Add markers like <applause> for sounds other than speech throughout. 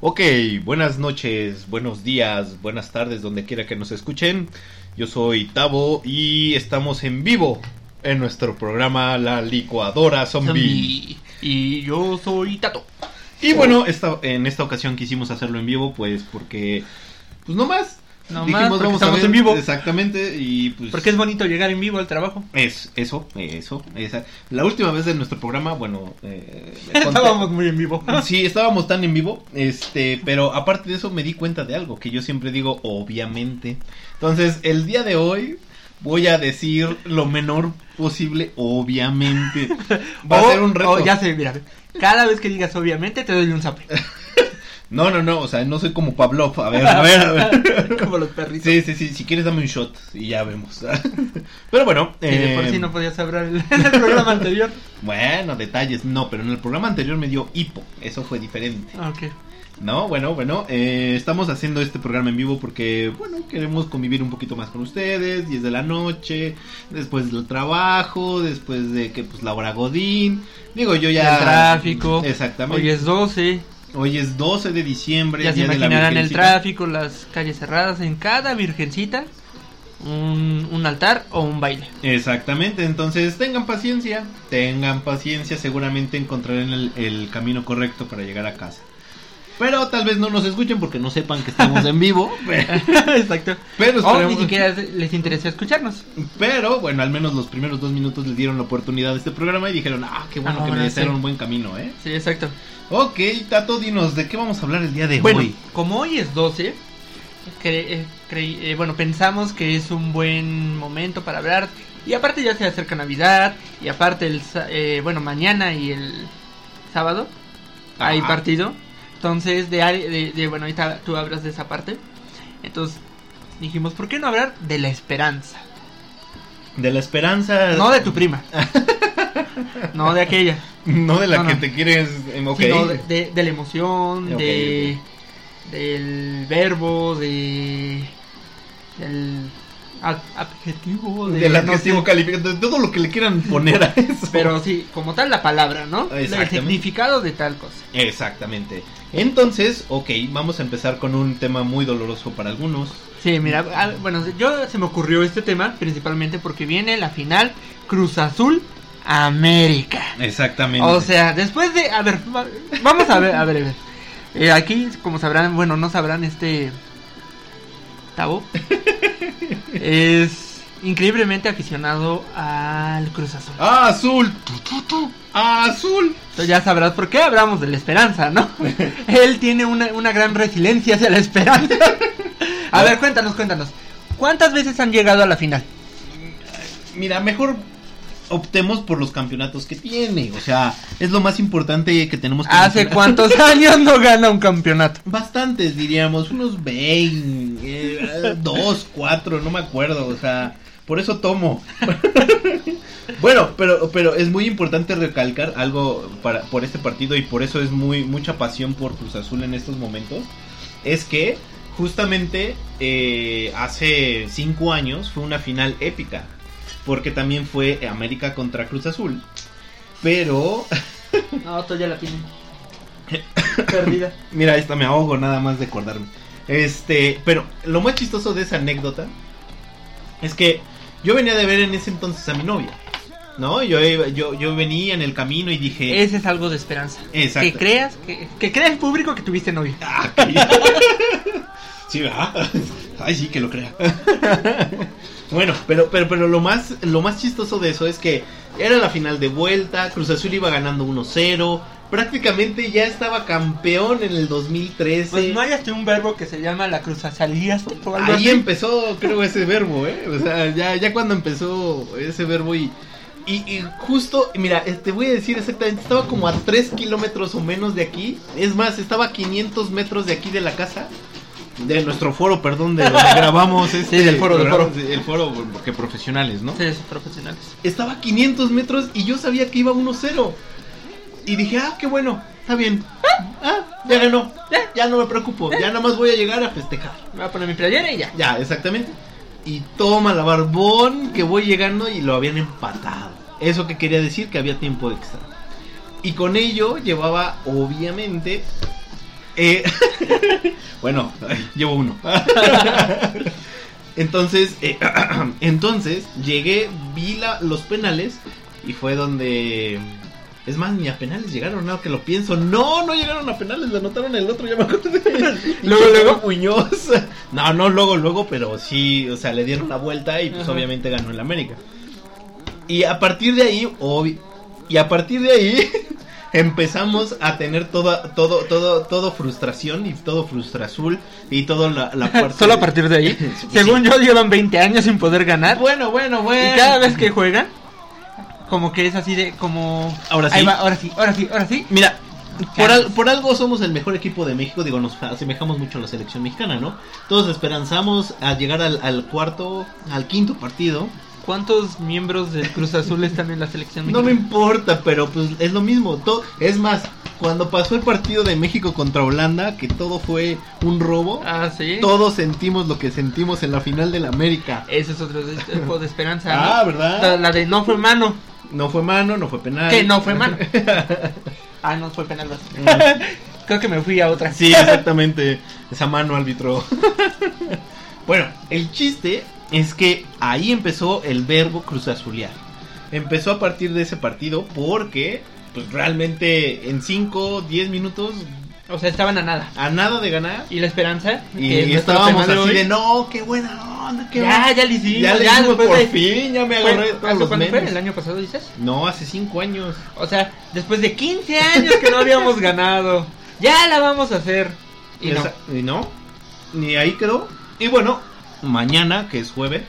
Ok, buenas noches, buenos días, buenas tardes, donde quiera que nos escuchen. Yo soy Tavo y estamos en vivo en nuestro programa La Licuadora Zombie. Y yo soy Tato. Y bueno, esta, en esta ocasión quisimos hacerlo en vivo, pues porque, pues no más. No más, porque estamos en vivo. Exactamente, y pues... Porque es bonito llegar en vivo al trabajo. Es, eso, eso, esa. La última vez de nuestro programa, bueno... Eh, <laughs> estábamos muy en vivo. <laughs> sí, estábamos tan en vivo, este, pero aparte de eso me di cuenta de algo, que yo siempre digo, obviamente. Entonces, el día de hoy voy a decir lo menor posible, obviamente. <laughs> Va a ser un reto. ya sé, mira, cada vez que digas obviamente te doy un zape. No, no, no, o sea, no soy como Pavlov. A ver, a ver, a ver. <laughs> como los perritos. Sí, sí, sí, si quieres dame un shot y ya vemos. <laughs> pero bueno. Eh, por si no podías hablar <laughs> en el programa anterior. Bueno, detalles, no, pero en el programa anterior me dio hipo, eso fue diferente. Ah, ok. No, bueno, bueno, eh, estamos haciendo este programa en vivo porque, bueno, queremos convivir un poquito más con ustedes, 10 de la noche, después del trabajo, después de que, pues, la hora Godín, digo, yo ya... El tráfico. Exactamente. Hoy es 12. Hoy es 12 de diciembre. Ya se imaginarán el tráfico, las calles cerradas, en cada virgencita un, un, altar o un baile. Exactamente, entonces tengan paciencia, tengan paciencia, seguramente encontrarán el, el camino correcto para llegar a casa. Pero tal vez no nos escuchen porque no sepan que estamos en vivo. <laughs> Exacto. Pero o ni siquiera les interesa escucharnos. Pero bueno, al menos los primeros dos minutos les dieron la oportunidad de este programa y dijeron, ah, qué bueno ah, que me desearon un buen camino, ¿eh? Sí, exacto. Ok, Tato, dinos, ¿de qué vamos a hablar el día de bueno, hoy? Como hoy es 12, eh, eh, bueno, pensamos que es un buen momento para hablar. Y aparte ya se acerca Navidad. Y aparte, el, eh, bueno, mañana y el sábado hay partido. Entonces, de, de, bueno, ahorita tú hablas de esa parte. Entonces, dijimos, ¿por qué no hablar de la esperanza? De la esperanza. No de tu prima. <laughs> no de aquella. No de la que te quieres. Okay. Sino de, de, la emoción, de. Del verbo, de. Del adjetivo de, del adjetivo calificado de todo lo que le quieran poner a eso. Pero sí como tal la palabra no el significado de tal cosa. Exactamente. Entonces ok vamos a empezar con un tema muy doloroso para algunos. Sí mira bueno yo se me ocurrió este tema principalmente porque viene la final Cruz Azul América. Exactamente. O sea después de a ver vamos a ver a ver, a ver. Eh, aquí como sabrán bueno no sabrán este Tavo <laughs> es increíblemente aficionado al Cruz Azul. ¡Ah, azul! ¡Ah, azul! Entonces ya sabrás por qué hablamos de la esperanza, ¿no? <laughs> Él tiene una, una gran resiliencia hacia la esperanza. A ver, cuéntanos, cuéntanos. ¿Cuántas veces han llegado a la final? Mira, mejor optemos por los campeonatos que tiene. O sea, es lo más importante que tenemos que ¿Hace cuántos <laughs> años no gana un campeonato? Bastantes, diríamos, unos 20, eh, dos, cuatro, no me acuerdo. O sea, por eso tomo. <laughs> bueno, pero, pero es muy importante recalcar algo para, por este partido y por eso es muy mucha pasión por Cruz Azul en estos momentos. Es que justamente eh, hace cinco años fue una final épica porque también fue América contra Cruz Azul. Pero. <laughs> no, tú ya la tienes. <coughs> Perdida. Mira, esta me ahogo nada más de acordarme. Este, pero lo más chistoso de esa anécdota es que yo venía de ver en ese entonces a mi novia. ¿No? Yo, yo, yo venía en el camino y dije. Ese es algo de esperanza. Exacto. Que creas, que, que crea el público que tuviste novia. Ah, <laughs> sí, ¿verdad? Ay, sí, que lo crea. <laughs> Bueno, pero, pero, pero lo más, lo más chistoso de eso es que era la final de vuelta, Cruz Azul iba ganando 1-0, prácticamente ya estaba campeón en el 2013. Pues no hay hasta un verbo que se llama la Cruz Azalías. Ahí empezó, creo, ese verbo, ¿eh? O sea, ya, ya cuando empezó ese verbo y, y, y, justo, mira, te voy a decir exactamente, estaba como a 3 kilómetros o menos de aquí. Es más, estaba a 500 metros de aquí de la casa de nuestro foro, perdón, de donde <laughs> grabamos este sí, del foro, del foro. El foro, porque profesionales, ¿no? Sí, profesionales. Estaba a 500 metros y yo sabía que iba 1-0. Y dije, ah, qué bueno, está bien. Ah, ya ganó. Ya, ya no me preocupo. Ya nada más voy a llegar a festejar. Me voy a poner mi playera y ya. Ya, exactamente. y toma la barbón que voy llegando y lo habían empatado. Eso que quería decir que había tiempo extra. Y con ello llevaba, obviamente. Eh, <laughs> bueno, llevo uno. <laughs> entonces, eh, <clears throat> entonces llegué, vi la- los penales y fue donde. Es más, ni a penales llegaron, ahora que lo pienso. No, no llegaron a penales, le anotaron el otro, ya me acordé. <laughs> Luego, luego. Muñoz. No, no, luego, luego, pero sí, o sea, le dieron la vuelta y pues Ajá. obviamente ganó el América. Y a partir de ahí, obvi- y a partir de ahí empezamos a tener toda, todo, todo, todo frustración y todo frustrazul y toda la, la <laughs> parte. Solo a partir de ahí. <laughs> Sí. Según yo, llevan 20 años sin poder ganar. Bueno, bueno, bueno. Y cada vez que juegan, como que es así de, como... Ahora Ahí sí. va, ahora sí, ahora sí, ahora sí. Mira, por, al- por algo somos el mejor equipo de México, digo, nos asemejamos mucho a la selección mexicana, ¿no? Todos esperanzamos a llegar al, al cuarto, al quinto partido. ¿Cuántos miembros del Cruz Azul están en la selección No me importa, pero pues es lo mismo. Es más, cuando pasó el partido de México contra Holanda, que todo fue un robo, Ah, sí. todos sentimos lo que sentimos en la final del América. Ese es otro tipo de esperanza. Ah, ¿no? ¿verdad? La, de no fue mano. No fue mano, no fue penal. Que no fue mano. <laughs> ah, no fue penal. vas. <laughs> Creo que me fui a otra. Mm. Sí, exactamente. Esa mano árbitro. <laughs> bueno, el chiste es que ahí empezó el verbo cruzazulear. Empezó a partir de ese partido porque pues realmente en 5, 10 minutos O sea, estaban a nada. a nada de ganar Y la esperanza. y nuestro estábamos así de no, qué buena onda, qué Ya, buena". ya le hicimos. ya le ya hicimos por de- fin, ya me agarré ¿hace todos los fue? ¿El año pasado dices? No, hace 5 años. O sea, después de 15 años que no habíamos <laughs> ganado. Ya la vamos a hacer. Y no. Y no, ni ahí quedó. Y bueno, mañana, que es jueves,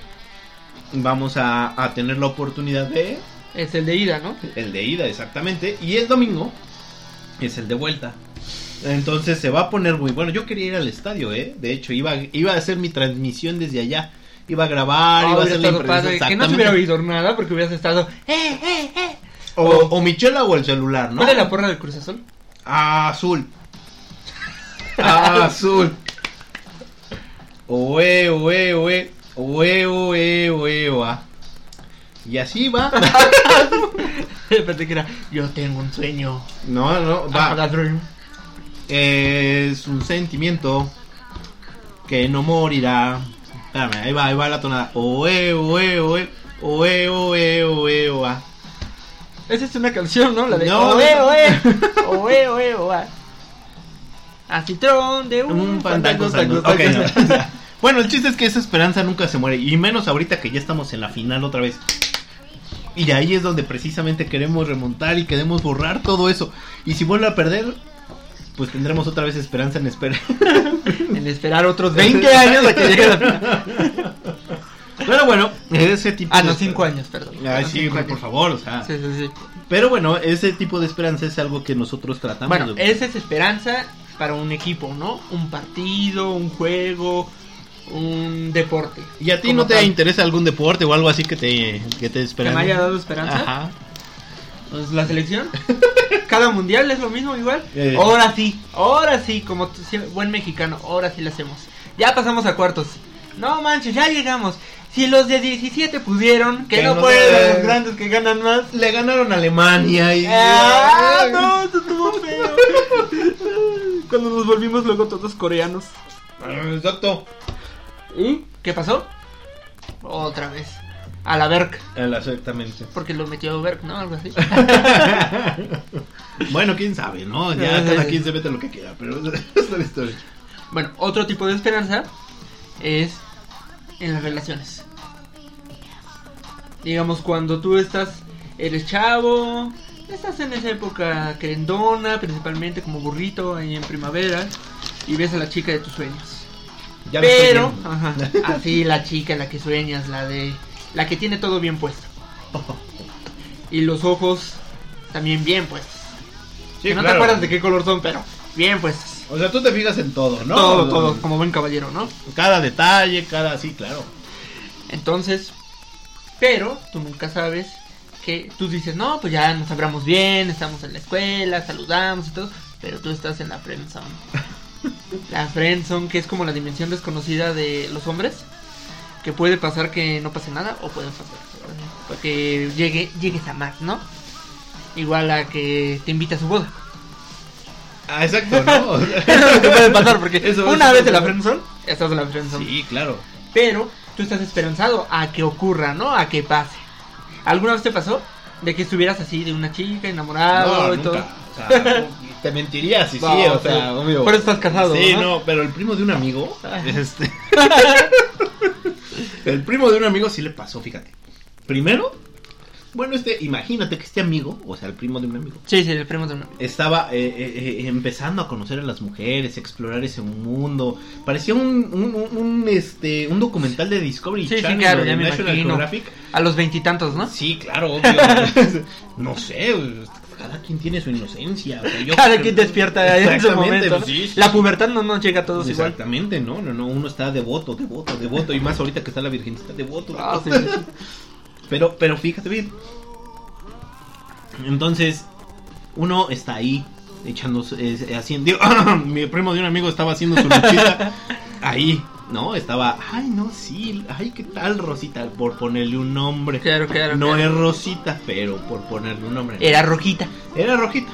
vamos a, a tener la oportunidad de Es el de ida, ¿no? el de ida, exactamente. Y el domingo es el de vuelta. Entonces se va a poner muy bueno. Yo quería ir al estadio, ¿eh? De hecho, iba, iba a hacer mi transmisión desde allá. Iba a grabar, Ah, iba a hacer la impresión. Que no se hubiera oído nada porque hubieras estado. ¡Eh, eh, eh! O, o Michela o el celular, ¿no? ¿Cuál es la porra del Cruz Azul? Ah, azul. Ah, azul. Oe, oe, oe. Oe, oe, oe, oa. Y así va. <laughs> Pensé que era. Yo tengo un sueño. No, no, va. dream. Es un sentimiento que no morirá. Espérame, ahí va, ahí va la tonada. Oe, oe, oe. Oe, oe, oe, oa. Esa es una canción, ¿no? La de. No, oe, oe. Oe, oe, <laughs> oe. A citrón de un, Un fandango fandango, Ok, fandango. no. <laughs> Bueno, el chiste es que esa esperanza nunca se muere. Y menos ahorita que ya estamos en la final otra vez. Y ahí es donde precisamente queremos remontar y queremos borrar todo eso. Y si vuelve a perder, pues tendremos otra vez esperanza en espera. <laughs> En esperar otros 20 <laughs> años a que llegue la final. Pero bueno, ese tipo Ah, no, 5 años, perdón. Ay, No, sí, por favor, o sea. Sí, sí, sí. Pero bueno, ese tipo de esperanza es algo que nosotros tratamos Bueno, de... esa es esperanza para un equipo, ¿no? Un partido, un juego, un deporte. ¿Y a ti no te tal. interesa algún deporte o algo así que te, que te ¿Que esperan? me haya dado esperanza? Ajá. Pues la selección. <laughs> Cada mundial es lo mismo igual. Eh. Ahora sí, ahora sí, como buen mexicano, ahora sí lo hacemos. Ya pasamos a cuartos. No manches, ya llegamos. Si los de 17 pudieron, que, Que no no pueden los grandes que ganan más. Le ganaron a Alemania y... Ah, no, eso estuvo feo. <laughs> Cuando nos volvimos luego todos coreanos. Ah, Exacto. ¿Y qué pasó? Otra vez. A la Berk. Exactamente. Porque lo metió Berk, ¿no? Algo así. <laughs> bueno, quién sabe, ¿no? Ya cada quien se mete lo que quiera, pero <laughs> esa es la historia. Bueno, otro tipo de esperanza es en las relaciones. Digamos, cuando tú estás, eres chavo, estás en esa época querendona, principalmente como burrito ahí en primavera, y ves a la chica de tus sueños. Ya Pero, ajá, así la chica, la que sueñas, la de, la que tiene todo bien puesto. <laughs> Y los ojos también bien puestos. Sí, que no te acuerdas de qué color son, pero bien puestos. O sea, tú te fijas en todo, ¿no? Todo, todo, como buen caballero, ¿no? Cada detalle, cada... Sí, claro. Entonces, pero tú nunca sabes que tú dices, no, pues ya nos hablamos bien, estamos en la escuela, saludamos y todo, pero tú estás en la friendzone. La friendzone, que es como la dimensión desconocida de los hombres, que puede pasar que no pase nada o puede pasar que llegue, llegues a más, ¿no? Igual a que te invita a su boda. Ah, exacto, ¿no? Eso <laughs> es lo que puede pasar, porque <laughs> Eso- una eso vez en la friendzone, estás en la friendzone. Sí, claro. Pero tú estás esperanzado a que ocurra, ¿no? A que pase. ¿Alguna vez te pasó de que estuvieras así de una chica enamorado No, y todo? nunca. O sea, <laughs> te mentiría si sí, No, o sea, obvio. Por eso estás casado, Sí, ¿no? no, pero el primo de un amigo, este, <laughs> el primo de un amigo sí le pasó, fíjate. Primero, bueno, este, imagínate que este amigo, o sea, el primo de un amigo, Sí, sí, el primo de una. estaba eh, eh, eh, empezando a conocer a las mujeres, explorar ese mundo. Parecía un, un, un- un, este, un documental de Discovery Sí, sí, Channel claro, o de ya me National imagino. Geographic. A los veintitantos, ¿no? Sí, claro, obvio. <laughs> no sé, cada quien tiene su inocencia. o sea, yo- <laughs> Cada quien despierta en ese Exactamente, momento. pues ¿no? sí, sí, La pubertad no nos llega a todos igual. Exactamente, no, no, no, uno está devoto, devoto, devoto, y más ahorita que está la virgencita, devoto. Ah, sí. Pero, pero fíjate bien. Entonces, uno está ahí echando, eh, haciendo, <coughs> mi primo de un amigo estaba haciendo su luchita <laughs> ahí, ¿no? Estaba, ay, no, sí, ay, ¿qué tal Rosita? Por ponerle un nombre. Claro, claro. No claro. es Rosita, pero por ponerle un nombre. Era rojita, Era rojita,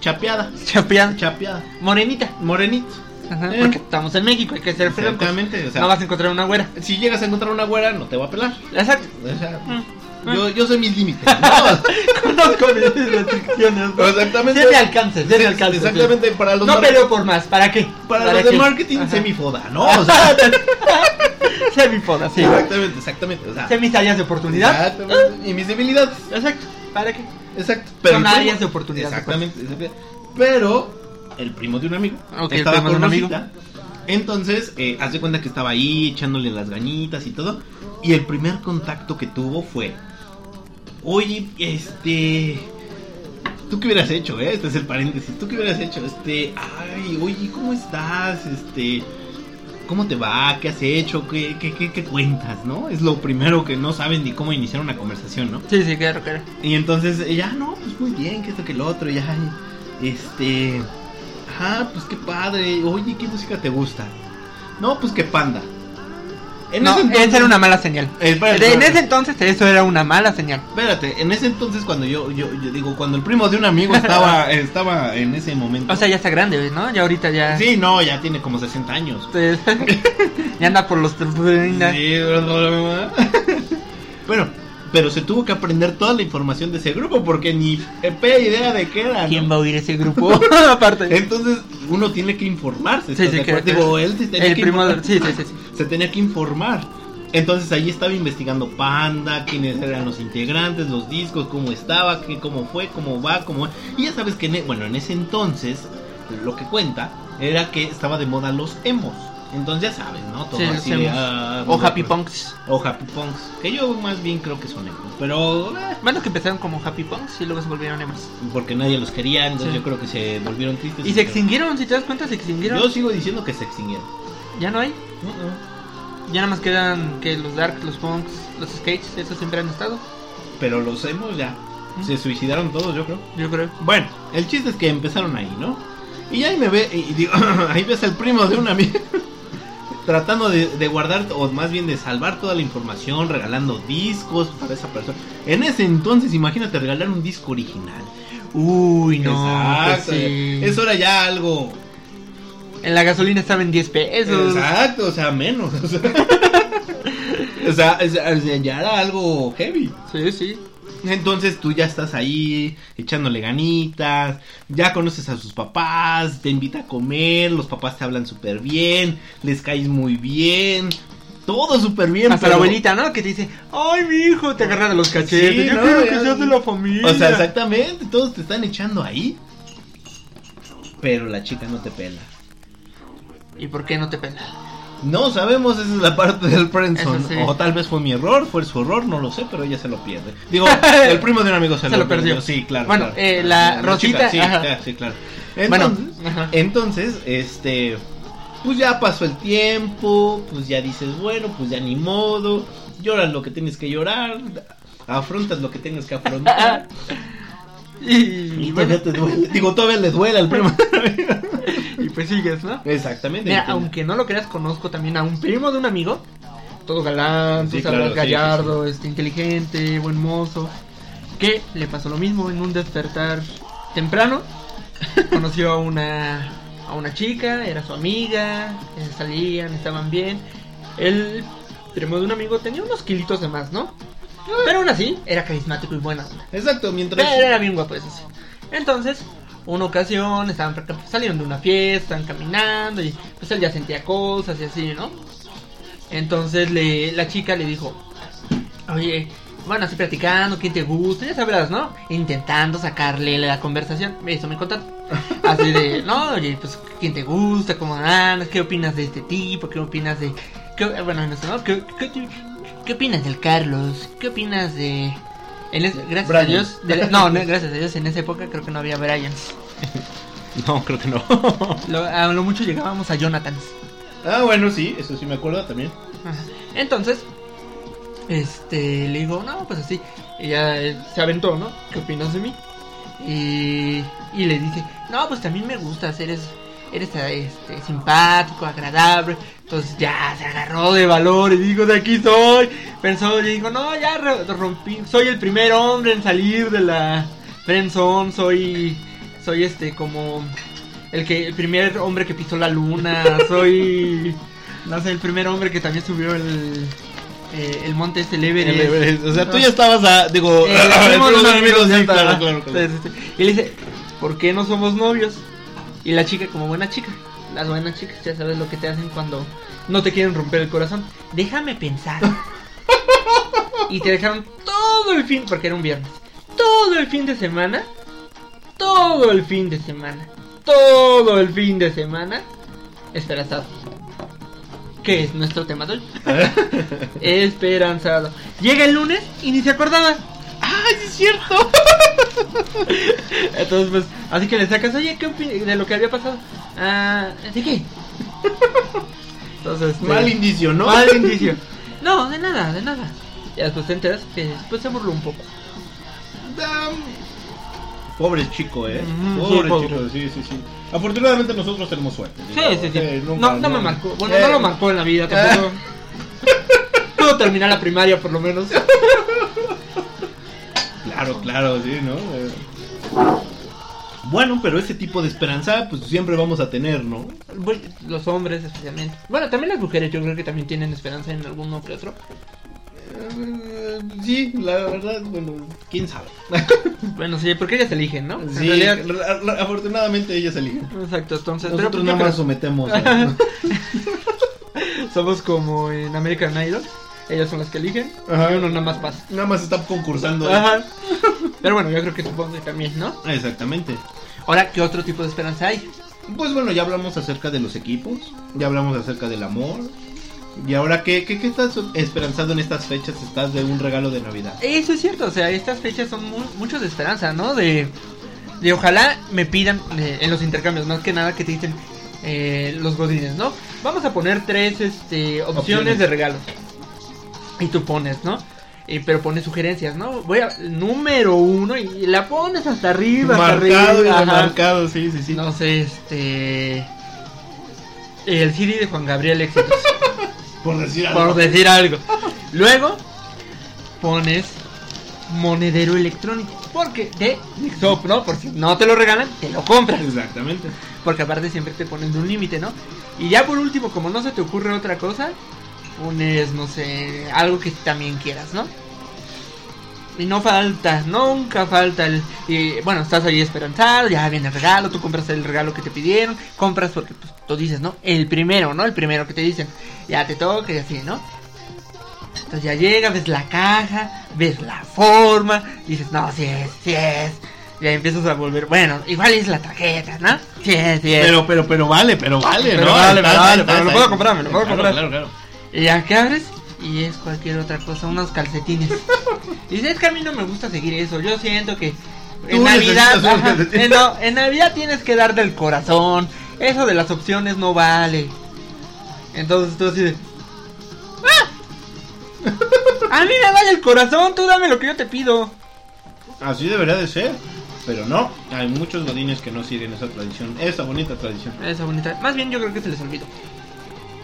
chapeada, chapeada, chapeada, morenita. morenita. Ajá, Eh. porque estamos en México, hay que ser. Exactamente, o sea, No vas a encontrar una güera. si llegas a encontrar una güera, no te va a pelar. Exacto. O sea, Mm. Yo, yo sé mis límites. <laughs> ¿no? Conozco mis restricciones. ¿no? Exactamente. Sé mi alcance, sé mi alcance. Exactamente, para los No peleo por más, ¿para qué? para los de marketing Ajá. semifoda, ¿no? <laughs> O sea, <laughs> sé mi poda, sí. exactamente, exactamente. O sea, Sé mis áreas de oportunidad. exactamente, Y mis debilidades. Exacto. ¿Para qué? Exacto. Son áreas de oportunidad, Exactamente, exactamente. Pero el primo de un amigo Ok, el estaba de con un amigo. Entonces, eh, haz de cuenta que estaba ahí echándole las gañitas y todo. Y el primer contacto que tuvo fue: Oye, este. ¿Tú qué hubieras hecho, eh? Este es el paréntesis. ¿Tú qué hubieras hecho? Este. Ay, oye, ¿cómo estás? Este. ¿Cómo te va? ¿Qué has hecho? ¿Qué, qué, qué, qué cuentas, no? Es lo primero que no saben ni cómo iniciar una conversación, ¿no? Sí, sí, claro, claro. Y entonces ella, no, pues muy bien, que esto que lo otro, ya, este, ah, pues qué padre, oye, ¿qué música te gusta? No, pues que panda. En no, ese entonces, esa era una mala señal. Eh, espérate, en ese entonces eso era una mala señal. Espérate, en ese entonces cuando yo, yo, yo digo, cuando el primo de un amigo estaba, <laughs> estaba en ese momento. O sea, ya está grande, ¿no? Ya ahorita ya... Sí, no, ya tiene como 60 años. <laughs> Ya anda por los... Sí, <laughs> bueno, pero se tuvo que aprender toda la información de ese grupo porque ni idea de qué era. ¿no? ¿Quién va a oír ese grupo? <laughs> <laughs> Aparte. Entonces uno tiene que informarse. Sí, ¿estás sí, que-? Digo, él se tenía el que primo de- sí, sí, sí, sí. <laughs> Se tenía que informar. Entonces ahí estaba investigando Panda, quiénes eran los integrantes, los discos, cómo estaba, qué, cómo fue, cómo va, cómo... Y ya sabes que, en e- bueno, en ese entonces, lo que cuenta era que estaba de moda los emos. Entonces ya sabes, ¿no? Todo Sí, así de, ah, O Happy loco. Punks. O Happy Punks. Que yo más bien creo que son emos. Pero... eh, Bueno, que empezaron como Happy Punks y luego se volvieron emos. porque nadie los quería, entonces Sí. yo creo que se volvieron tristes. Y se extinguieron, si te das cuenta, se extinguieron. Yo sigo diciendo que se extinguieron. Ya no hay. Uh-uh. Ya nada más quedan que los Dark, los Punks, los Skates, esos siempre han estado. Pero los emos ya. Se suicidaron todos, yo creo. Yo creo. Bueno, el chiste es que empezaron ahí, ¿no? Y ahí me ve, y digo, <laughs> ahí ves al primo de un amigo tratando de, de guardar, o más bien de salvar toda la información, regalando discos para esa persona. En ese entonces, imagínate regalar un disco original. Uy, no. Exacto. pues sí. Eso era ya algo. En la gasolina estaba en 10 pesos. Exacto, o sea, menos. O sea, <laughs> o sea, ya era algo heavy. Sí, sí. Entonces tú ya estás ahí echándole ganitas, ya conoces a sus papás, te invita a comer, los papás te hablan súper bien, les caes muy bien, todo súper bien. Hasta pero- la abuelita, ¿no? Que te dice, ay, mi hijo, te agarra de los cachetes. Sí, yo no, quiero ya- que seas de la familia. O sea, exactamente, todos te están echando ahí, pero la chica no te pela. ¿Y por qué no te pela? No sabemos, esa es la parte del friendzone. Sí. O tal vez fue mi error, fue su error, no lo sé, pero ella se lo pierde. Digo, <laughs> el primo de un amigo se, Se lo perdió. Sí, claro. Bueno, claro. eh, la Rosita, chica, sí, ajá. sí, claro. Bueno, Entonces, ajá. entonces, este, pues ya pasó el tiempo, pues ya dices, bueno, pues ya ni modo, lloras lo que tienes que llorar, afrontas lo que tienes que afrontar. <laughs> Y, y bueno, todavía te duele. Digo, todavía le duele al primo. <laughs> y pues sigues, ¿no? Exactamente. Mira, aunque no lo creas, conozco también a un primo de un amigo todo galán, sabes, sí, gallardo, este, inteligente, buen mozo. Que le pasó lo mismo en un despertar temprano. <laughs> Conoció a una, a una chica, era su amiga, eh, salían, estaban bien. El primo de un amigo tenía unos kilitos de más, ¿no? Pero aún así, era carismático y buena onda. Exacto, mientras... Pero era bien guapo, eso sí. Entonces, una ocasión estaban salieron de una fiesta, estaban caminando y pues él ya sentía cosas y así, ¿no? Entonces le, la chica le dijo, oye, bueno, así platicando, ¿quién te gusta? Ya sabrás, ¿no? Intentando sacarle la conversación. Eso me contaron. <laughs> Así de, no, oye, pues, ¿quién te gusta? ¿Cómo andas? ¿Qué opinas de este tipo? ¿Qué opinas de...? qué- bueno, no sé, ¿no? ¿Qué, qué, qué opinas del Carlos? ¿Qué opinas de...? En es- gracias a. Dios, de- no, no, gracias a Dios, en esa época creo que no había Bryans. <laughs> No, creo que no. <laughs> Lo- a lo mucho llegábamos a Jonathans. ah, bueno, sí, eso sí me acuerdo también. Ajá. Entonces, este, le digo, no, pues así. Ella eh, se aventó, ¿no? ¿Qué opinas de mí? Y, y le dice, no, pues también me gustas, eres, eres este, simpático, agradable. Entonces ya se agarró de valor y dijo, de aquí soy. Pensó y dijo, no, ya rompí, soy el primer hombre en salir de la friendzone, soy, soy este, como el que, el primer hombre que pisó la luna, soy... No sé, el primer hombre que también subió el, eh, el monte este el Everest. O sea, tú ya estabas a... Digo... Eh, <laughs> amigos, sí, claro, claro, sí. Y le dice, ¿por qué no somos novios? Y la chica, como buena chica, las buenas chicas, ya sabes lo que te hacen cuando no te quieren romper el corazón. Déjame pensar. y te dejaron todo el fin, porque era un viernes, todo el fin de semana, todo el fin de semana, todo el fin de semana, esperanzado. ¿Qué es nuestro tema de hoy? <laughs> Esperanzado. Llega el lunes y ni se acordaba. ¡Ay, es cierto! Entonces, pues, así que le sacas, oye, ¿qué opinas de lo que había pasado? Ah, ¿de qué? Entonces, este, Mal indicio, ¿no? Mal indicio. <laughs> No, de nada, de nada. Ya después te enteras que después se burló un poco. Dam. Pobre chico, eh. Pobre sí, pobre. chico, sí, sí, sí. Afortunadamente nosotros tenemos suerte. Sí, sí, sí. eh, nunca- no, no me marcó. Bueno, Eh, no lo marcó en la vida tampoco. Pudo terminar la primaria por lo menos. <laughs> Claro, claro, sí, ¿no? Eh, Bueno, pero ese tipo de esperanza, pues siempre vamos a tener, ¿no? Bueno, Los hombres especialmente. Bueno, también las mujeres yo creo que también tienen esperanza en alguno que otro. Eh, Sí, la verdad, bueno, quién sabe. <laughs> Bueno, sí, porque ellas eligen, ¿no? Sí, realidad- afortunadamente ellas eligen. Exacto, entonces... pero Nosotros yo nada creo- más sometemos. a- <laughs> Somos como en American Idol. Ellas son las que eligen. Ajá. Y uno nada más pasa. nada más está concursando. Ajá. Pero bueno, yo creo que supongo que también, ¿no? Exactamente. Ahora, ¿qué otro tipo de esperanza hay? Pues bueno, ya hablamos acerca de los equipos, ya hablamos acerca del amor. Y ahora, ¿qué, qué, qué estás esperanzado en estas fechas? Estás de un regalo de Navidad. Eso es cierto, o sea, estas fechas son mu- muchos de esperanza, ¿no? De, de ojalá me pidan eh, en los intercambios, más que nada que te dicen eh, los godines, ¿no? Vamos a poner tres este, opciones, Opciones. de regalo. Y tú pones, ¿no? Y, pero pones sugerencias, ¿no? Voy a número uno y la pones hasta arriba. hasta Marcado y arriba, ajá. remarcado, sí, sí, sí. No sé, este. El CD de Juan Gabriel Éxitos. <laughs> Por decir algo. por decir algo. Luego pones monedero electrónico. Porque de Mixup, ¿no? Por si no te lo regalan, te lo compras. Exactamente. Porque aparte siempre te ponen de un límite, ¿no? Y ya por último, como no se te ocurre otra cosa, pones, no sé, algo que también quieras, ¿no? Y no falta, nunca falta el... Y bueno, estás ahí esperanzado, ya viene el regalo, tú compras el regalo que te pidieron, compras porque pues, tú dices, ¿no? El primero, ¿no? El primero que te dicen, ya te toca y así, ¿no? Entonces ya llega, ves la caja, ves la forma, dices, no, sí es, sí es. Ya empiezas a volver, bueno, igual es la tarjeta, ¿no? Sí es, sí es. Pero, pero, pero vale, pero vale, Pero ¿no? vale, Estás- vale, estás pero lo puedo comprar, me lo puedo Claro, comprar. Claro, claro. Y ya que abres y es cualquier otra cosa, unos calcetines. <laughs> Y dices, es que a mí no me gusta seguir eso. Yo siento que en Navidad, ajá, en, no, en Navidad tienes que dar del corazón. Eso de las opciones no vale. Entonces tú así de, ¡Ah! A mí me vale el corazón, tú dame lo que yo te pido. Así debería de ser. Pero no, hay muchos godines que no siguen esa tradición, esa bonita tradición. Esa bonita. Más bien yo creo que se les olvidó.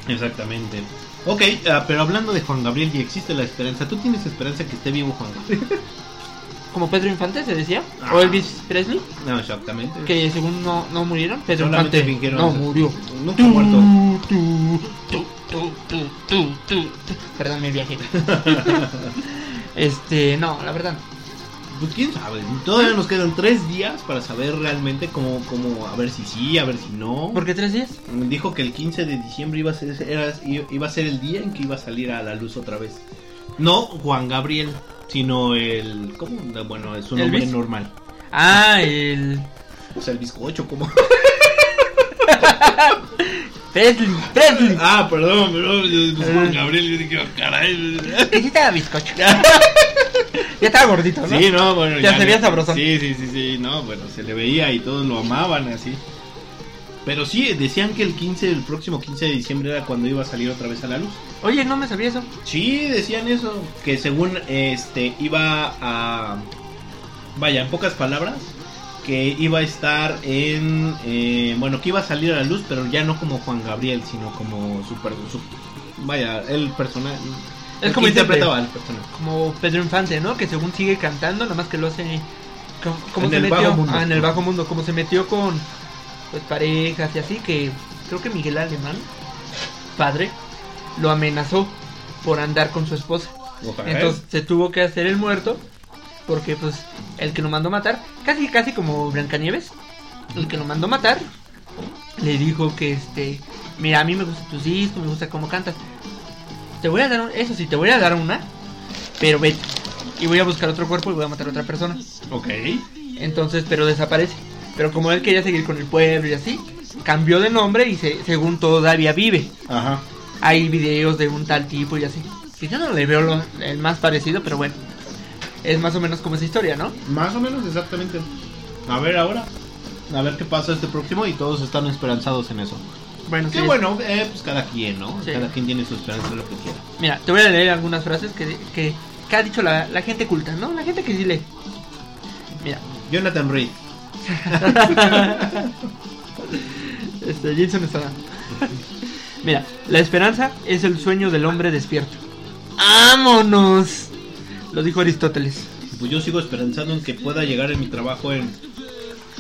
Exactamente. Ok, ah, pero hablando de Juan Gabriel y existe la esperanza, ¿tú tienes esperanza que esté vivo Juan Gabriel? <laughs> Como Pedro Infante se decía. Ah. O Elvis Presley. No, exactamente. Que según no, no murieron. Pedro Solamente Infante no murió. Nunca muerto. Tú, tú. Perdón, mi viaje. <laughs> <laughs> este, no, la verdad. Pues quién sabe, todavía nos quedan tres días para saber realmente cómo, cómo, a ver si sí, a ver si no. ¿Por qué tres días? Dijo que el 15 de diciembre iba a ser, era- iba a ser el día en que iba a salir a la luz otra vez. No Juan Gabriel, sino el... ¿Cómo? Bueno, es su nombre normal. Ah, el. O sea, el bizcocho, ¿cómo? <laughs> Presley, Presley. ah, perdón, perdón, pues, Juan Gabriel, yo dije, oh, caray. Estaba bizcocho. <laughs> ya estaba gordito, ¿no? Sí, no, bueno. Ya se veía sabrosón. Sí, sí, sí, sí, no, bueno, se le veía y todos lo amaban así. Pero sí, decían que el 15, el próximo 15 de diciembre era cuando iba a salir otra vez a la luz. Oye, no me sabía eso. Sí, decían eso, que según este iba a vaya, en pocas palabras, que iba a estar en eh, bueno, que iba a salir a la luz, pero ya no como Juan Gabriel, sino como super su- vaya, el personaje Es el como interpretaba al personaje. Como Pedro Infante, ¿no? Que según sigue cantando, nada más que lo hace. co- Como En se el metió bajo mundo. Ah, en el bajo mundo, como se metió con pues parejas y así, que creo que Miguel Alemán, padre, lo amenazó por andar con su esposa. Ojalá. Entonces se tuvo que hacer el muerto, porque pues el que lo mandó matar, casi casi como Blancanieves, el que lo mandó matar, le dijo que este, mira, a mí me gusta tus discos, me gusta cómo cantas. Te voy a dar un- eso sí, te voy a dar una, pero vete. Y voy a buscar otro cuerpo y voy a matar a otra persona. Ok. Entonces, pero desaparece. Pero como él quería seguir con el pueblo y así, cambió de nombre y se, según todavía vive. Ajá. Hay videos de un tal tipo y así. Que yo no le veo lo- el más parecido, pero bueno. Es más o menos como esa historia, ¿no? Más o menos exactamente. A ver ahora. A ver qué pasa este próximo y todos están esperanzados en eso. Bueno, Qué sí. bueno, eh, pues cada quien, ¿no? Sí. Cada quien tiene su esperanza de lo que quiera. Mira, te voy a leer algunas frases que, que, que ha dicho la, la gente culta, ¿no? La gente que sí lee. Mira, Jonathan Reed. <laughs> este, Jason Estrada. Mira, la esperanza es el sueño del hombre despierto. ¡Vámonos! Lo dijo Aristóteles. Pues yo sigo esperanzando en que pueda llegar en mi trabajo en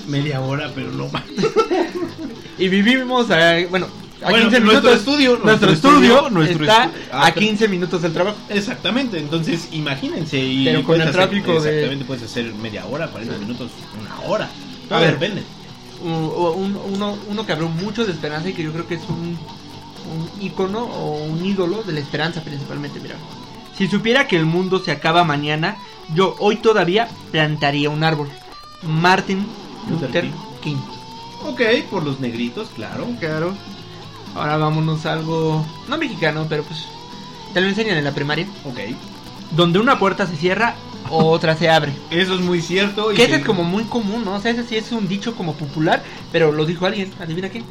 media hora, pero no más. <laughs> Y vivimos a, bueno, a Bueno, 15 nuestro minutos. estudio, nuestro, nuestro estudio, estudio, nuestro está ah, a 15 minutos del trabajo. Exactamente, entonces imagínense. Y Pero con el hacer- tráfico de- Exactamente, puedes hacer media hora, 40 minutos, una hora. A ver. depende. Un- uno, uno que habló mucho de esperanza y que yo creo que es un, un ícono o un ídolo de la esperanza principalmente, mira. Si supiera que el mundo se acaba mañana, yo hoy todavía plantaría un árbol. Martin Luther Luther King. King. Ok, por los negritos, claro. Claro. Ahora vámonos a algo, no mexicano, pero pues te lo enseñan en la primaria. Ok. Donde una puerta se cierra, otra se abre. Eso es muy cierto. y Que ese es como muy común, ¿no? O sea, ese sí es un dicho como popular, pero lo dijo alguien, adivina quién.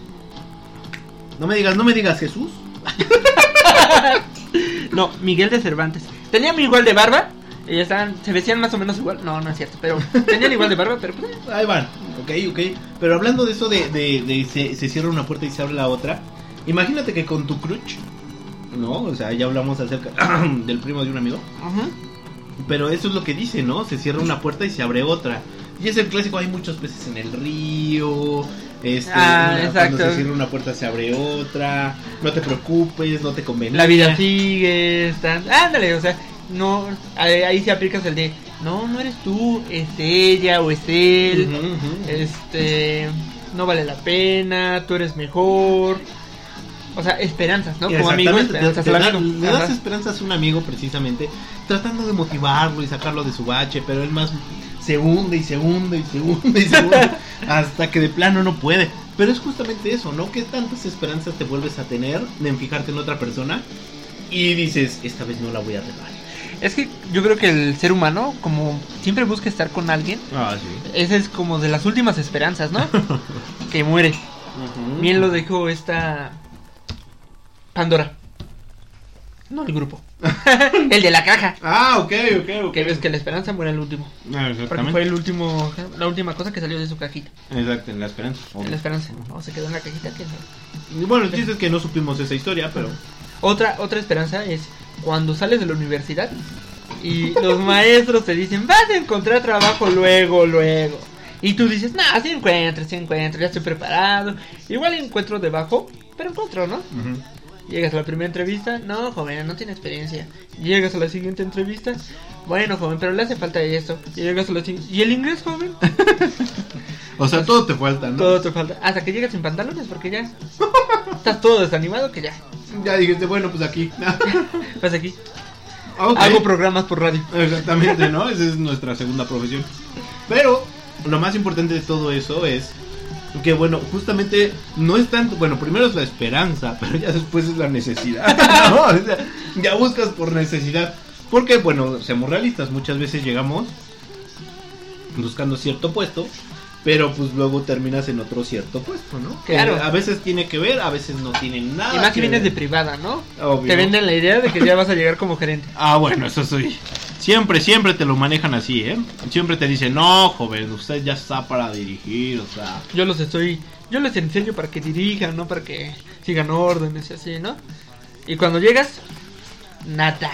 No me digas, no me digas Jesús. <laughs> No, Miguel de Cervantes. Tenían igual de barba, y ya estaban, se vestían más o menos igual. No, no es cierto, pero tenían igual de barba, pero pues, Ahí van. Ok, ok. Pero hablando de eso de, de, de se, se cierra una puerta y se abre la otra. Imagínate que con tu crutch. No, o sea, ya hablamos acerca <clears throat> del primo de un amigo. ujú. Pero eso es lo que dice, ¿no? Se cierra una puerta y se abre otra. Y es el clásico, hay muchos peces en el río. Este, Ah, una- exacto. Cuando se cierra una puerta se abre otra. No te preocupes, no te conviene. la vida sigue, están, ándale, o sea, no, ahí, ahí sí aplicas el de, no, no eres tú, es ella o es él, este, no vale la pena, tú eres mejor, o sea, esperanzas, ¿no? Como amigo, te- da- le das esperanzas a un amigo precisamente, tratando de motivarlo y sacarlo de su bache, pero él más se hunde y se hunde y se hunde y se hunde <laughs> hasta que de plano no puede. Pero es justamente eso, ¿no? Que tantas esperanzas te vuelves a tener en fijarte en otra persona y dices, esta vez no la voy a regar. Es que yo creo que el ser humano, como siempre busca estar con alguien, Ah, sí. esa es como de las últimas esperanzas, ¿no? <laughs> que muere. Bien lo dijo esta Pandora. No el grupo. <laughs> el de la caja. Ah, ok, ok, ok. Que ves que la esperanza muere el último. Ah, Porque fue el último, la última cosa que salió de su cajita. Exacto, en la esperanza. En la esperanza. O se quedó en la cajita. Y Bueno, el chiste es que no supimos esa historia, pero Otra, otra esperanza es cuando sales de la universidad y los maestros te dicen, vas a encontrar trabajo luego, luego. Y tú dices, no, sí encuentro, sí encuentro, ya estoy preparado. Igual encuentro debajo, pero encuentro, ¿no? Llegas a la primera entrevista, no, joven, no tiene experiencia. Llegas a la siguiente entrevista, bueno, joven, pero le hace falta esto. Y llegas a la siguiente, ¿y el inglés, joven? <laughs> O sea, todo te falta, ¿no? Todo te falta. Hasta que llegas sin pantalones, porque ya estás todo desanimado que ya. Ya dijiste, bueno, pues aquí. Vas <laughs> aquí. Ok. Hago programas por radio. Exactamente, ¿no? Esa es nuestra segunda profesión. Pero lo más importante de todo eso es que, bueno, justamente no es tanto, bueno, primero es la esperanza, <laughs> pero ya después es la necesidad. <laughs> ¿no? O sea, ya buscas por necesidad. Porque, bueno, seamos realistas, muchas veces llegamos buscando cierto puesto. Pero pues luego terminas en otro cierto puesto, ¿no? Que Claro. a veces tiene que ver, a veces no tiene nada. y más que vienes de privada, ¿no? Obvio. Te venden la idea de que ya vas a llegar como gerente. Ah, bueno, eso sí. Siempre, siempre te lo manejan así, ¿eh? Siempre te dicen, no, joven, usted ya está para dirigir, o sea... Yo los estoy. Yo les enseño para que dirijan, no para que sigan órdenes y así, ¿no? Y cuando llegas, nada.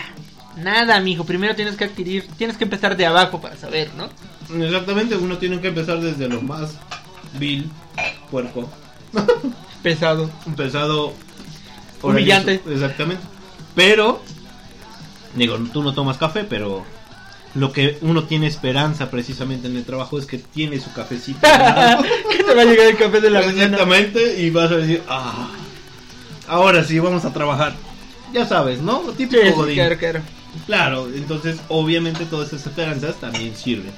Nada, mijo. Primero tienes que adquirir. Tienes que empezar de abajo para saber, ¿no? Exactamente, uno tiene que empezar desde lo más vil, puerco, <laughs> Pesado. pesado, Humillante. orgulloso, Exactamente. Pero, digo, tú no tomas café, pero lo que uno tiene esperanza precisamente en el trabajo es que tiene su cafecito. <laughs> que te va a llegar el café de la mañana. Exactamente, y vas a decir, ah, ahora sí, vamos a trabajar. Ya sabes, ¿no? Típico sí, Godín. claro, claro. Claro, entonces obviamente todas esas esperanzas también sirven.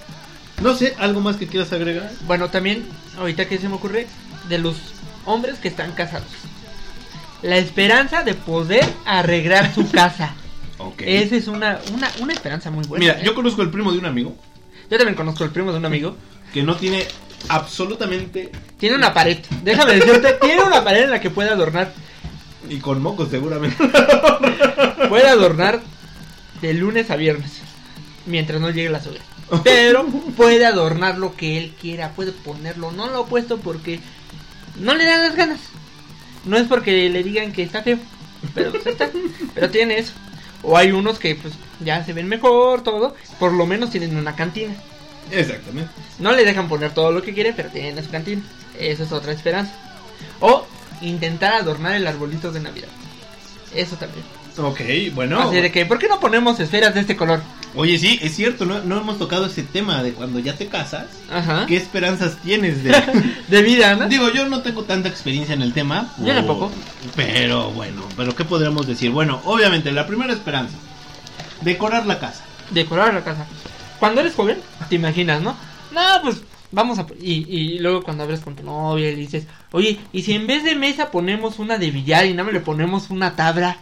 No sé, ¿algo más que quieras agregar? Bueno, también, ahorita que se me ocurre, de los hombres que están casados. La esperanza de poder arreglar su casa. <laughs> Ok. Esa es una, una, una esperanza muy buena. Mira, ¿eh? yo conozco el primo de un amigo Yo también conozco el primo de un amigo. que no tiene absolutamente Tiene una pared. Déjame decirte, <laughs> tiene una pared en la que puede adornar. y con mocos seguramente. Puede adornar de lunes a viernes. Mientras no llegue la suegra. <laughs> Pero puede adornar lo que él quiera. Puede ponerlo. No lo ha puesto porque no le dan las ganas. No es porque le digan que está feo. Pero, pues, está. <laughs> pero tiene eso. O hay unos que pues ya se ven mejor, todo. Por lo menos tienen una cantina. Exactamente. No le dejan poner todo lo que quiere, pero tienen su cantina. Esa es otra esperanza. O intentar adornar el arbolito de Navidad. Eso también. Ok, bueno. Así de que, ¿por qué no ponemos esferas de este color? Oye, sí, es cierto, no, no hemos tocado ese tema de cuando ya te casas. Ajá. ¿Qué esperanzas tienes de...? <laughs> De vida, ¿no? Digo, yo no tengo tanta experiencia en el tema. Yo o- tampoco. Pero bueno, pero ¿qué podríamos decir? Bueno, obviamente, la primera esperanza. Decorar la casa. Decorar la casa. Cuando eres joven, te imaginas, ¿no? No, pues vamos a... Y, y luego cuando hablas con tu novia y dices, oye, ¿y si en vez de mesa ponemos una de billar y nada más le ponemos una tabla?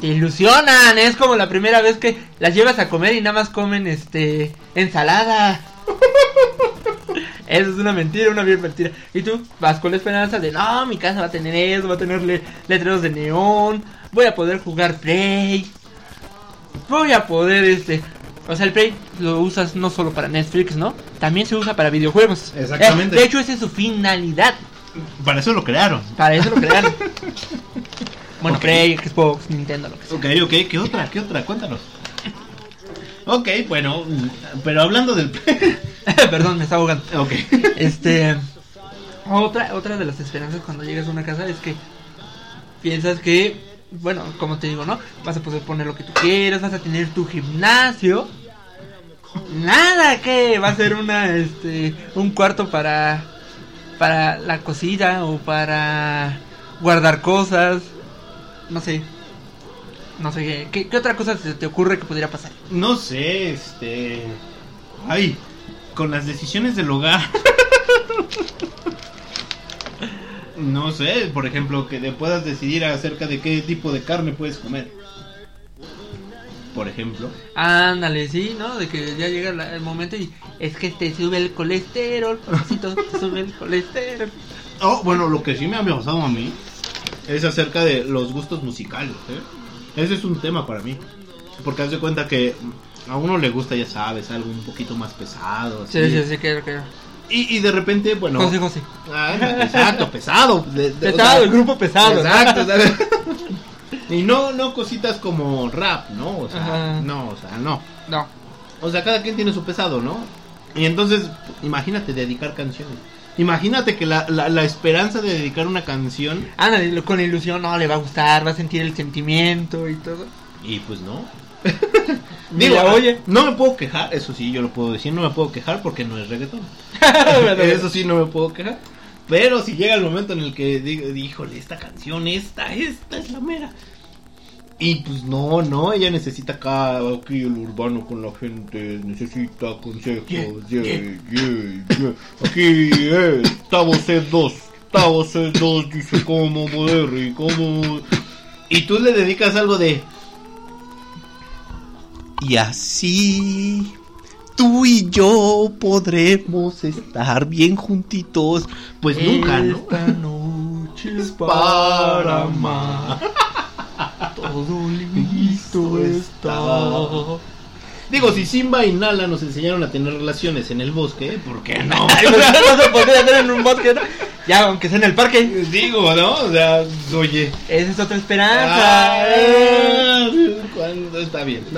Te ilusionan, es como la primera vez que las llevas a comer y nada más comen este ensalada. <laughs> Eso es una mentira, una bien mentira. Y tú vas con la esperanza de, no, mi casa va a tener eso, va a tener le- letreros de neón, voy a poder jugar Play, voy a poder, este... O sea, el Play lo usas no solo para Netflix, ¿no? También se usa para videojuegos. Exactamente. Eh, de hecho, esa es su finalidad. Para eso lo crearon. Para eso lo crearon. <laughs> bueno, Ok. Play, Xbox, Nintendo, lo que sea. Ok, ok, ¿qué otra? ¿Qué otra? Cuéntanos. Ok, bueno, pero hablando del... <laughs> Perdón, me está ahogando. ok. Este. Otra, otra de las esperanzas cuando llegas a una casa es que piensas que, bueno, como te digo, ¿no? Vas a poder poner lo que tú quieras, vas a tener tu gimnasio. Nada que va a ser una, este, un cuarto para, para la cocina o para guardar cosas. No sé. No sé, ¿qué- ¿qué, otra cosa se te ocurre que pudiera pasar? No sé, este... Ay, con las decisiones del hogar. <laughs> No sé, por ejemplo, que te puedas decidir acerca de qué tipo de carne puedes comer. Por ejemplo. Ándale, sí, ¿no? De que ya llega la- el momento y es que te sube el colesterol, papacito, <laughs> te sube el colesterol. Oh, bueno, lo que sí me ha pasado a mí es acerca de los gustos musicales. ¿eh? Ese es un tema para mí. Porque haz de cuenta que a uno le gusta, ya sabes, algo un poquito más pesado. así. Sí, sí, sí, claro, claro. Y, y de repente, bueno. José José. Ah, exacto, <laughs> pesado. de- de- o Pesado, sea, el grupo pesado. Exacto, ¿sabes? <laughs> Y no, no cositas como rap, ¿no? O sea, Ajá. no, o sea, no. No. O sea, cada quien tiene su pesado, ¿no? Y entonces, imagínate dedicar canciones. Imagínate que la, la, la esperanza de dedicar una canción, Ándale, con ilusión, no, le va a gustar, va a sentir el sentimiento y todo. y pues no. <laughs> Digo, oye. no me puedo quejar, eso sí, yo lo puedo decir, no me puedo quejar porque no es reggaetón. <laughs> Eso sí, no me puedo quejar. Pero si llega el momento en el que digo, híjole, esta canción, esta, esta es la mera. Y pues no, no, ella necesita acá, aquí el urbano con la gente, necesita consejos. Yeah, yeah, yeah. Aquí, eh, Tavo C2, Tavo C2 dice cómo poder y cómo... Y tú le dedicas algo de... Y así tú y yo podremos estar bien juntitos. Pues nunca, ¿no? Esta noche es Para para amar. Todo listo está. Digo, si Simba y Nala nos enseñaron a tener relaciones en el bosque, ¿por qué no? <laughs> No se podría hacer en un bosque, ¿no? Ya, aunque sea en el parque. Digo, ¿no? O sea, oye. Esa es otra esperanza. Ah, está bien. <laughs>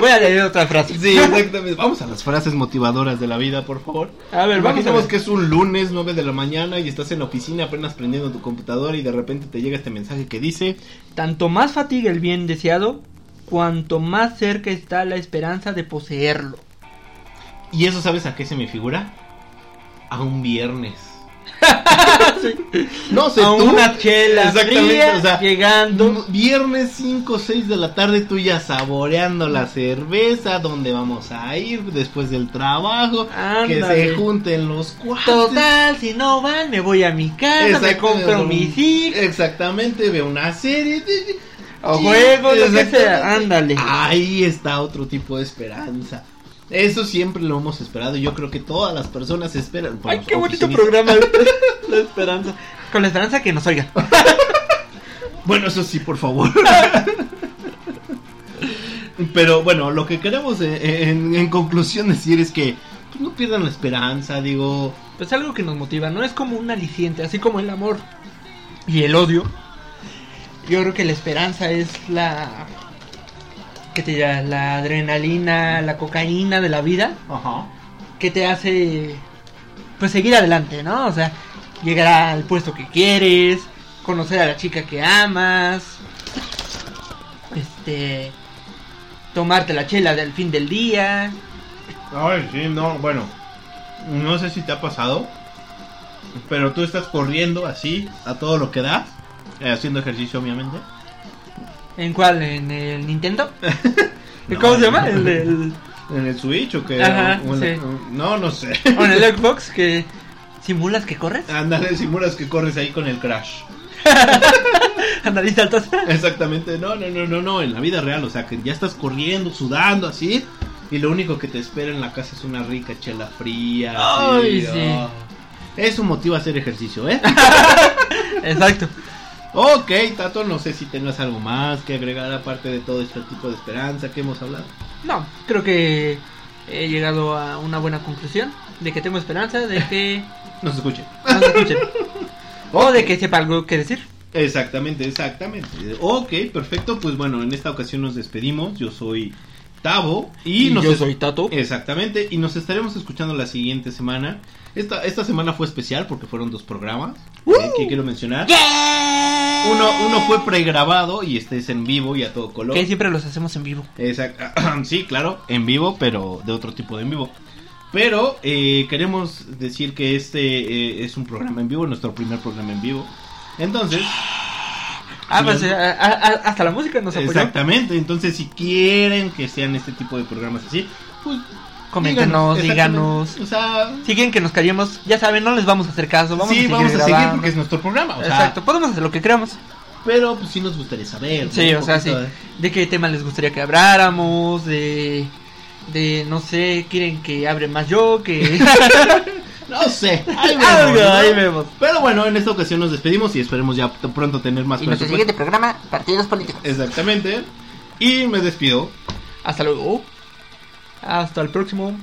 Voy a leer otra frase. Sí, exactamente. Vamos a las frases motivadoras de la vida, por favor. A ver, vamos a Imaginemos que es un lunes 9 de la mañana y estás en la oficina apenas prendiendo tu computadora y de repente te llega este mensaje que dice Tanto más fatiga el bien deseado, cuanto más cerca está la esperanza de poseerlo. ¿Y eso sabes a qué se me figura? A un viernes. <laughs> No sé a tú. una chela Exactamente, fría, o sea, llegando. Viernes 5 o 6 de la tarde tú ya saboreando la cerveza, donde vamos a ir después del trabajo, que Ándale. se junten los cuates. Total, si no van, me voy a mi casa, me compro un- mis hijos, Exactamente, veo una serie. o juegos, lo que sea. Ándale. Ahí está otro tipo de esperanza. Eso siempre lo hemos esperado. y Yo creo que todas las personas esperan. Ay, qué bonito programa. <laughs> la esperanza. Con la esperanza que nos oiga. <laughs> Bueno, eso sí, por favor. <laughs> Pero bueno, lo que queremos eh, en, en conclusión decir es que pues, no pierdan la esperanza, digo. Pues algo que nos motiva, no es como un aliciente, así como el amor y el odio. Yo creo que la esperanza es la te la adrenalina, la cocaína de la vida Ajá. que te hace pues seguir adelante, ¿no? O sea, llegar al puesto que quieres, conocer a la chica que amas, este tomarte la chela del fin del día. Ay, sí, no, bueno. No sé si te ha pasado. Pero tú estás corriendo así, a todo lo que da. eh, haciendo ejercicio, obviamente. ¿En cuál? ¿En el Nintendo? <laughs> No, ¿Cómo se llama? El ¿En el Switch o qué? Ajá, O en- sí. No, no sé. o en el Xbox que simulas que corres. Ándale, simulas que corres ahí con el crash. <laughs> Ándale, saltas. Exactamente, no, no, no, no, no, en la vida real, o sea, que ya estás corriendo, sudando así, y lo único que te espera en la casa es una rica chela fría. Ay, sí. ah. Eso motiva a hacer ejercicio, ¿eh? <laughs> Exacto. Ok, Tato, no sé si tengas algo más que agregar aparte de todo este tipo de esperanza que hemos hablado. No, creo que he llegado a una buena conclusión de que tengo esperanza de que <laughs> Nos escuchen. nos escuchen. <laughs> O de que sepa algo que decir. Exactamente, exactamente. Ok, perfecto, pues bueno, en esta ocasión nos despedimos, yo soy Tavo y, Y nos yo soy Tato. Exactamente, y nos estaremos escuchando la siguiente semana. Esta, esta semana fue especial porque fueron dos programas eh, que quiero mencionar. Uno, uno fue pregrabado y este es en vivo y a todo color. Que siempre los hacemos en vivo. Exact- <clears throat> sí, claro, en vivo, pero de otro tipo de en vivo. Pero eh, queremos decir que este eh, es un programa en vivo, nuestro primer programa en vivo. Entonces, Ah, pues eh, a- a- hasta la música nos apoyó. exactamente, entonces si quieren que sean este tipo de programas así, pues Coméntenos, díganos. O sea, Si quieren que nos callemos, ya saben, no les vamos a hacer caso. Vamos sí, a seguir vamos a seguir porque es nuestro programa. O sea, Exacto, podemos hacer lo que queramos. Pero pues sí nos gustaría saber. Sí, o sea, sí. de- De qué tema les gustaría que habláramos, de... De, no sé, quieren que hable más yo, que... <laughs> <laughs> No sé, ahí vemos, Algo, ¿no? ahí vemos. Pero bueno, en esta ocasión nos despedimos y esperemos ya pronto tener más Y nuestro siguiente programa, partidos políticos. Exactamente. Y me despido. Hasta luego. Hasta el próximo.